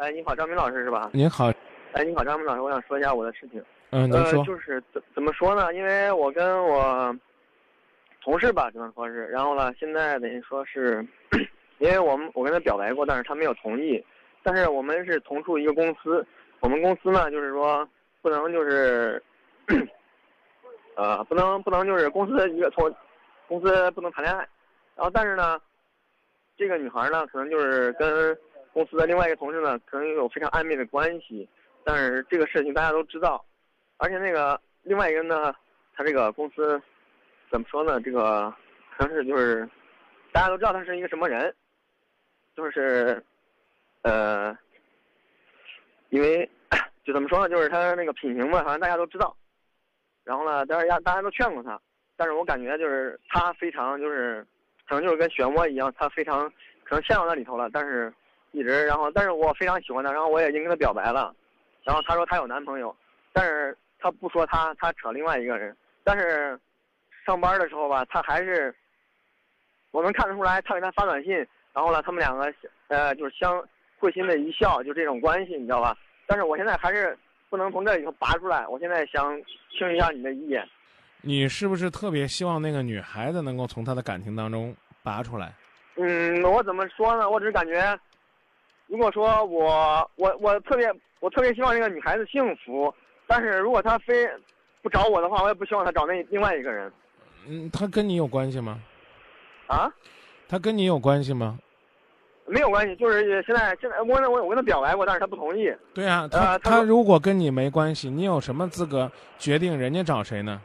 哎，你好，张明老师是吧？您好，哎，你好，张明老师，我想说一下我的事情。嗯，您说呃，，就是怎怎么说呢？因为我跟我同事吧，只能说是，然后呢，现在等于说是，因为我们我跟他表白过，但是他没有同意。但是我们是同处一个公司，我们公司呢，就是说不能就是，呃，不能不能就是公司一个同公司不能谈恋爱。然后但是呢，这个女孩呢，可能就是跟公司的另外一个同事呢，可能有非常暧昧的关系。但是这个事情大家都知道，而且那个另外一个呢，他这个公司怎么说呢？这个可能是就是大家都知道他是一个什么人，就是呃，因为就怎么说呢？就是他那个品行嘛，好像大家都知道。然后呢，但是大大家都劝过他，但是我感觉就是他非常就是可能就是跟漩涡一样，他非常可能陷到那里头了，但是一直然后但是我非常喜欢她，然后我也已经跟她表白了。然后她说她有男朋友，但是她不说她，她扯另外一个人。但是上班的时候吧，她还是我能看得出来，她给他发短信，然后呢，他们两个呃就是相会心的一笑，就这种关系，你知道吧？但是我现在还是不能从这里头拔出来，我现在想听一下你的意见。你是不是特别希望那个女孩子能够从她的感情当中拔出来？嗯，我怎么说呢？我只是感觉，如果说我我我特别我特别希望这个女孩子幸福，但是如果她非不找我的话，我也不希望她找那另外一个人嗯，她跟你有关系吗？啊。她跟你有关系吗？没有关系，就是现在现在我我我跟他表白过，但是他不同意。对啊，她她呃她如果跟你没关系，你有什么资格决定人家找谁呢？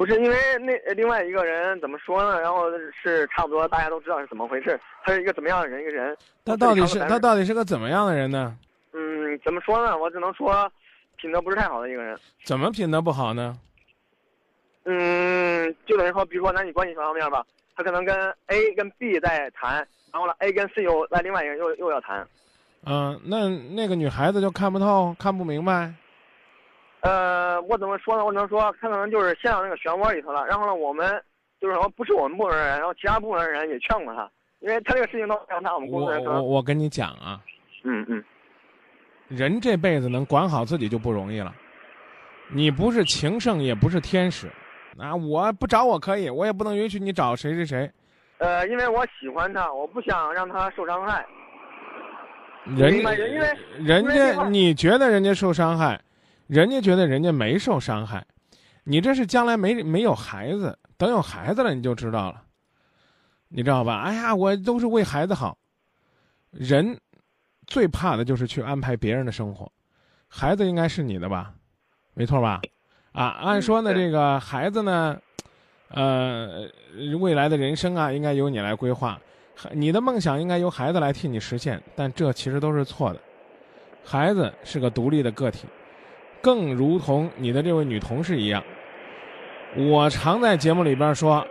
不是因为那另外一个人怎么说呢？然后是差不多大家都知道是怎么回事，他是一个怎么样的人？一个人，他到底是他到底是个怎么样的人呢？嗯，怎么说呢？我只能说品德不是太好的一个人。怎么品德不好呢？嗯，就等于说，比如说男女关系方面吧，他可能跟 A 跟 B 在谈，然后呢 A 跟 C 又在另外一个人又又要谈。嗯、那那个女孩子就看不透、看不明白。呃，我怎么说呢？我只能说他可能就是陷到那个漩涡里头了。然后呢，我们就是说不是我们部门人，然后其他部门人也劝过他，因为他这个事情都让他我们公我我司人可能，我跟你讲啊，嗯嗯人这辈子能管好自己就不容易了。你不是情圣，也不是天使，啊，我不找我可以，我也不能允许你找谁谁谁。呃，因为我喜欢他，我不想让他受伤害。人因为人家你觉得人家受伤害，人家觉得人家没受伤害，你这是将来没没有孩子，等有孩子了你就知道了，你知道吧？哎呀，我都是为孩子好。人最怕的就是去安排别人的生活，孩子应该是你的吧？没错吧？啊，按说呢，这个孩子呢，呃，未来的人生啊，应该由你来规划。你的梦想应该由孩子来替你实现，但这其实都是错的。孩子是个独立的个体，更如同你的这位女同事一样。我常在节目里边说，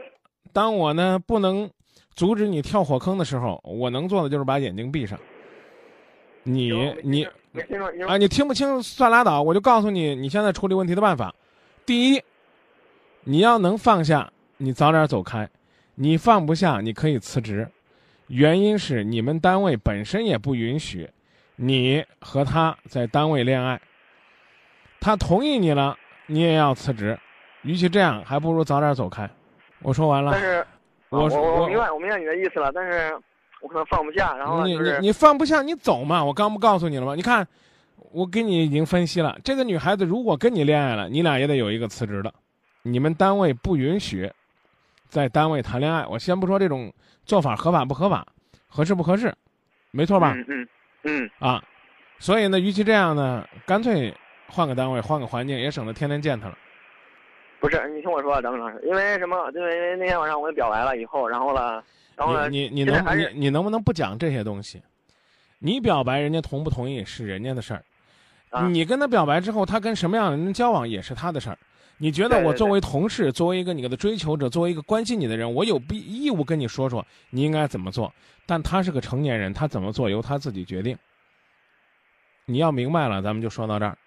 当我呢不能阻止你跳火坑的时候，我能做的就是把眼睛闭上。你你啊，你听不清算拉倒，我就告诉你你现在处理问题的办法。第一，你要能放下，你早点走开；你放不下，你可以辞职。原因是你们单位本身也不允许你和他在单位恋爱。他同意你了，你也要辞职。与其这样，还不如早点走开。我说完了但。是我我我明白我明白你的意思了，但是我可能放不下，然后你就是你你放不下，你走嘛！我刚不告诉你了吗？你看，我给你已经分析了，这个女孩子如果跟你恋爱了，你俩也得有一个辞职的。你们单位不允许在单位谈恋爱。我先不说这种做法合法不合法，合适不合适，没错吧？嗯嗯嗯，啊，所以呢，与其这样呢，干脆换个单位，换个环境，也省得天天见他了。不是，你听我说，张明老师，因为什么？因为因为那天晚上我给表白了以后，然后呢，然后呢，你你你能你你能不能不讲这些东西？你表白，人家同不同意是人家的事儿。啊你跟他表白之后，他跟什么样的人交往也是他的事儿。你觉得我作为同事，作为一个你的追求者，作为一个关心你的人，我有必义务跟你说说你应该怎么做。但他是个成年人，他怎么做由他自己决定。你要明白了，咱们就说到这儿。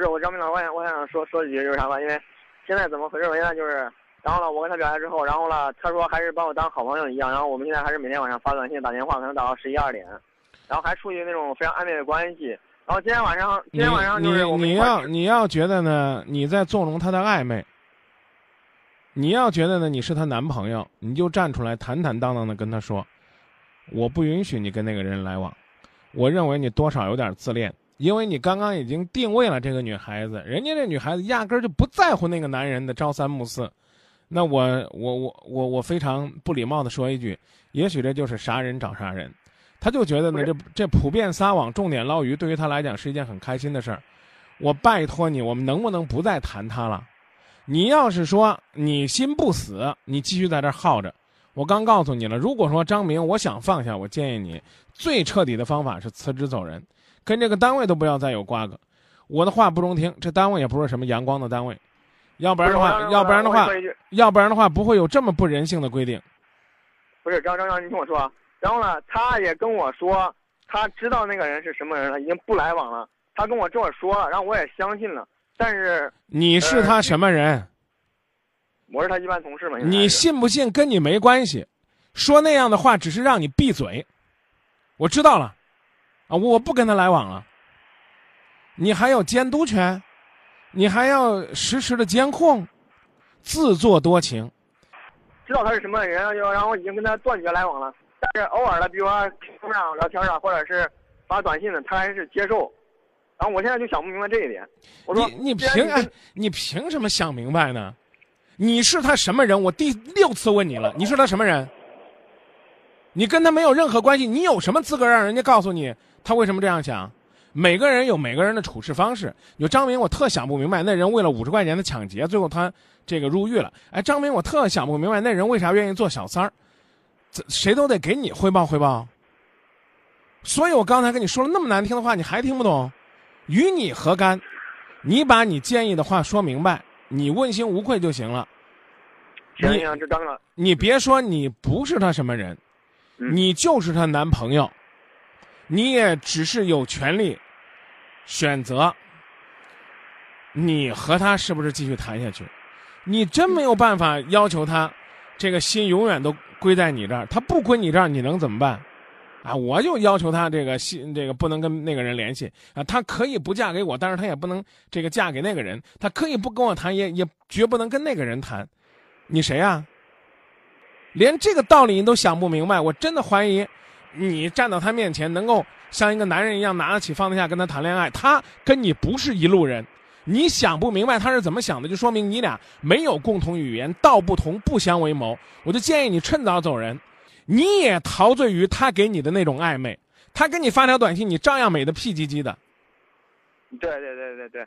不是我张明老，我想我想说说几句就是啥吧，因为现在怎么回事？我现在就是，然后呢，我跟他表白之后，然后呢，他说还是把我当好朋友一样，然后我们现在还是每天晚上发短信、打电话，可能打到十一二点。然后还处于那种非常暧昧的关系。然后今天晚上，今天晚上就是你你要你要觉得呢，你在纵容他的暧昧。你要觉得呢，你是她男朋友，你就站出来坦坦荡荡的跟她说，我不允许你跟那个人来往。我认为你多少有点自恋，因为你刚刚已经定位了这个女孩子，人家这女孩子压根儿就不在乎那个男人的朝三暮四。那我我我我我非常不礼貌的说一句，也许这就是啥人找啥人。他就觉得呢，这这普遍撒网、重点捞鱼，对于他来讲是一件很开心的事儿。我拜托你，我们能不能不再谈他了？你要是说你心不死，你继续在这耗着。我刚告诉你了，如果说张明，我想放下，我建议你最彻底的方法是辞职走人，跟这个单位都不要再有瓜葛。我的话不中听，这单位也不是什么阳光的单位，要不然的话，要不然的话，要不然的话，不会有这么不人性的规定。不是张张张，你听我说，然后呢，他也跟我说，他知道那个人是什么人了，已经不来往了。他跟我这么说了，然后我也相信了。但是你是他什么人？我是他一般同事嘛。你信不信跟你没关系，说那样的话只是让你闭嘴。我知道了，啊，我不跟他来往了。你还有监督权，你还要实时的监控，自作多情。知道他是什么人，就然后已经跟他断绝来往了。但是偶尔的，比如说路上聊天啊，或者是发短信的，他还是接受。然后我现在就想不明白这一点。我说你你凭哎，你凭什么想明白呢？你是他什么人？我第六次问你了，你是他什么人？你跟他没有任何关系，你有什么资格让人家告诉你他为什么这样想？每个人有每个人的处事方式。有张明，我特想不明白，那人为了五十块钱的抢劫，最后他这个入狱了。哎，张明，我特想不明白，那人为啥愿意做小三儿？谁都得给你汇报汇报。所以我刚才跟你说了那么难听的话，你还听不懂？与你何干？你把你建议的话说明白，你问心无愧就行了。行行，这当了。你别说你不是他什么人，你就是她男朋友，你也只是有权利选择你和他是不是继续谈下去。你真没有办法要求他这个心永远都归在你这儿，他不归你这儿，你能怎么办？啊，我就要求他这个心，这个不能跟那个人联系啊。他可以不嫁给我，但是他也不能这个嫁给那个人。他可以不跟我谈，也也绝不能跟那个人谈。你谁呀？连这个道理你都想不明白，我真的怀疑，你站到他面前能够像一个男人一样拿得起放得下跟他谈恋爱，他跟你不是一路人。你想不明白他是怎么想的，就说明你俩没有共同语言，道不同不相为谋。我就建议你趁早走人。你也陶醉于他给你的那种暧昧，他给你发条短信，你照样美的屁唧唧的。对对对对对，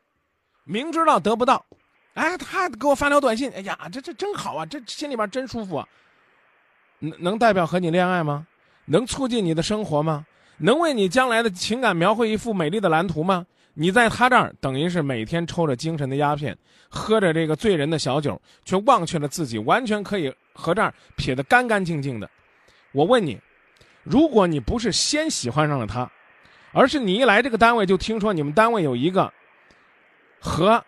明知道得不到，哎，他给我发条短信，哎呀，这这真好啊，这心里边真舒服啊。能能代表和你恋爱吗？能促进你的生活吗？能为你将来的情感描绘一幅美丽的蓝图吗？你在他这儿等于是每天抽着精神的鸦片，喝着这个醉人的小酒，却忘却了自己完全可以和这儿撇得干干净净的。我问你，如果你不是先喜欢上了他，而是你一来这个单位就听说你们单位有一个和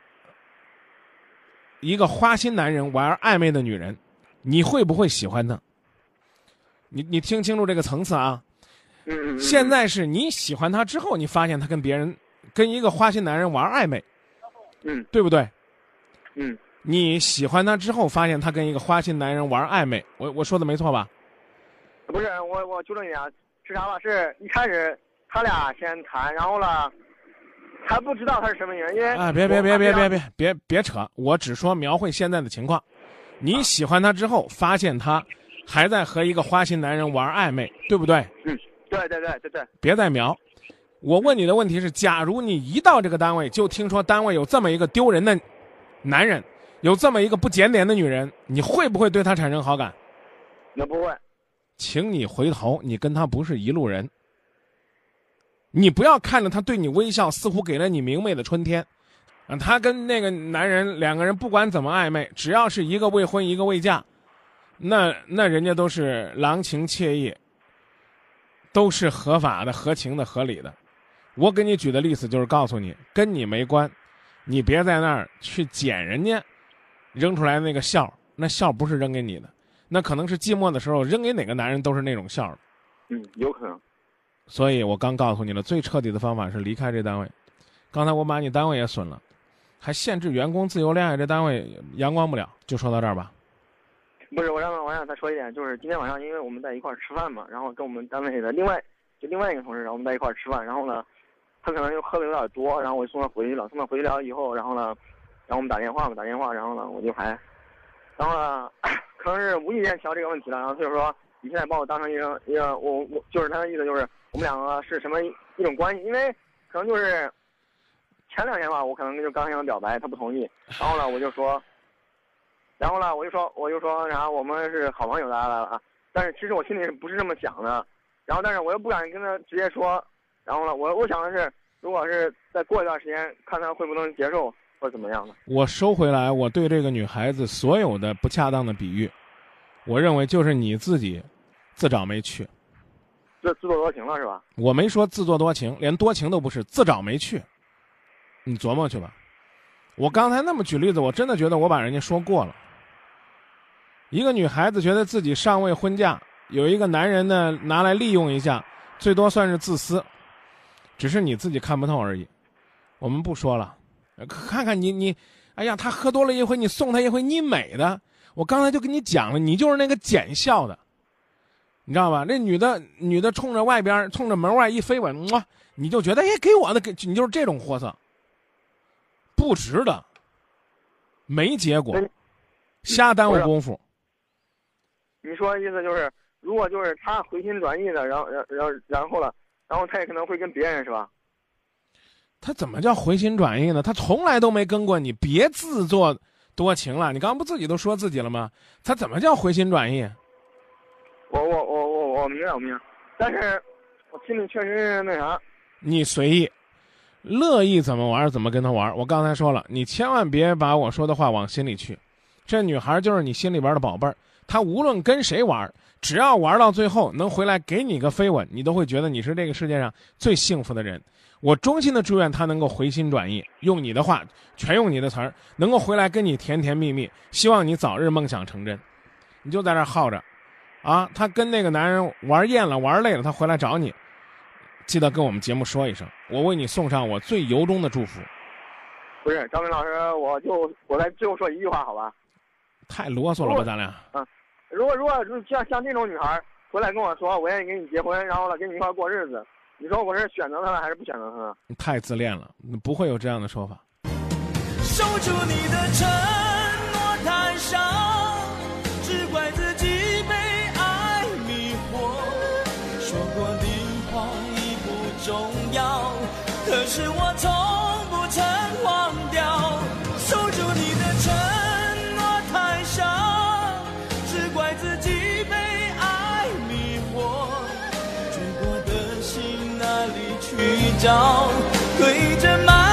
一个花心男人玩暧昧的女人，你会不会喜欢呢？你你听清楚这个层次啊！嗯现在是你喜欢他之后，你发现他跟别人跟一个花心男人玩暧昧，嗯，对不对？嗯，你喜欢他之后，发现他跟一个花心男人玩暧昧，我我说的没错吧？不是我，我纠正你啊，是啥吧？是一开始他俩先谈，然后了，还不知道他是什么原，因为啊，别别别别别别别别扯，我只说描绘现在的情况。你喜欢他之后，发现他还在和一个花心男人玩暧昧，对不对？嗯，对对对对对。别再瞄。我问你的问题是：假如你一到这个单位就听说单位有这么一个丢人的男人，有这么一个不检点的女人，你会不会对他产生好感？那不会。请你回头，你跟他不是一路人。你不要看着他对你微笑，似乎给了你明媚的春天。啊，他跟那个男人两个人不管怎么暧昧，只要是一个未婚一个未嫁，那那人家都是郎情妾意，都是合法的、合情的、合理的。我给你举的例子就是告诉你，跟你没关，你别在那儿去捡人家扔出来那个笑，那笑不是扔给你的。那可能是寂寞的时候扔给哪个男人都是那种笑嗯，有可能。所以我刚告诉你了，最彻底的方法是离开这单位。刚才我把你单位也损了，还限制员工自由恋爱，这单位阳光不了。就说到这儿吧。不是，我让我想再说一点，就是今天晚上，因为我们在一块儿吃饭嘛，然后跟我们单位的另外就另外一个同事，然后我们在一块儿吃饭，然后呢，他可能又喝的有点多，然后我就送他回去了。送他回去了以后，然后呢，然后我们打电话嘛，打电话，然后呢，我就还，然后呢，可能是无意间提到这个问题了，然后他就说你现在把我当成一个一个我我就是他的意思就是我们两个是什么一种关系？因为可能就是前两天吧，我可能就刚想表白，他不同意，然后呢，我就说。然后呢，我就说，我就说，然后我们是好朋友来了啊。但是其实我心里不是这么想的，然后但是我又不敢跟他直接说。然后呢，我我想的是，如果是再过一段时间，看他会不能接受或者怎么样的。我收回来我对这个女孩子所有的不恰当的比喻，我认为就是你自己自找没趣。自自作多情了是吧？我没说自作多情，连多情都不是，自找没趣。你琢磨去吧。我刚才那么举例子，我真的觉得我把人家说过了。一个女孩子觉得自己尚未婚嫁，有一个男人呢拿来利用一下，最多算是自私，只是你自己看不透而已。我们不说了，看看你你，哎呀，他喝多了一回，你送他一回，你美的。我刚才就跟你讲了，你就是那个奸笑的，你知道吧？那女的女的冲着外边，冲着门外一飞吻，哇，你就觉得哎，给我的给你就是这种货色，不值得，没结果，瞎耽误功夫。你说的意思就是，如果就是他回心转意的，然后，然，然，然后了，然后他也可能会跟别人，是吧？他怎么叫回心转意呢？他从来都没跟过你，别自作多情了。你刚刚不自己都说自己了吗？他怎么叫回心转意？我我我我我明白我明白，但是我心里确实是那啥。你随意，乐意怎么玩怎么跟他玩。我刚才说了，你千万别把我说的话往心里去。这女孩就是你心里边的宝贝儿。她无论跟谁玩，只要玩到最后能回来给你个飞吻，你都会觉得你是这个世界上最幸福的人。我衷心的祝愿她能够回心转意，用你的话，全用你的词儿，能够回来跟你甜甜蜜蜜。希望你早日梦想成真。你就在这耗着，啊，他跟那个男人玩厌了，玩累了，他回来找你，记得跟我们节目说一声，我为你送上我最由衷的祝福。不是张明老师，我就我再最后说一句话，好吧？太啰嗦了吧，咱俩。嗯。如果如果像像这种女孩回来跟我说我愿意跟你结婚，然后呢跟你一块过日子，你说我是选择她呢还是不选择她呢？你太自恋了，不会有这样的说法。守住你的承诺太少，只怪自己被爱迷惑。说过的话已不重要，是我从不曾忘掉。守住你的承诺太傻，只怪。自己被爱迷惑，追过的心哪里去找？对着。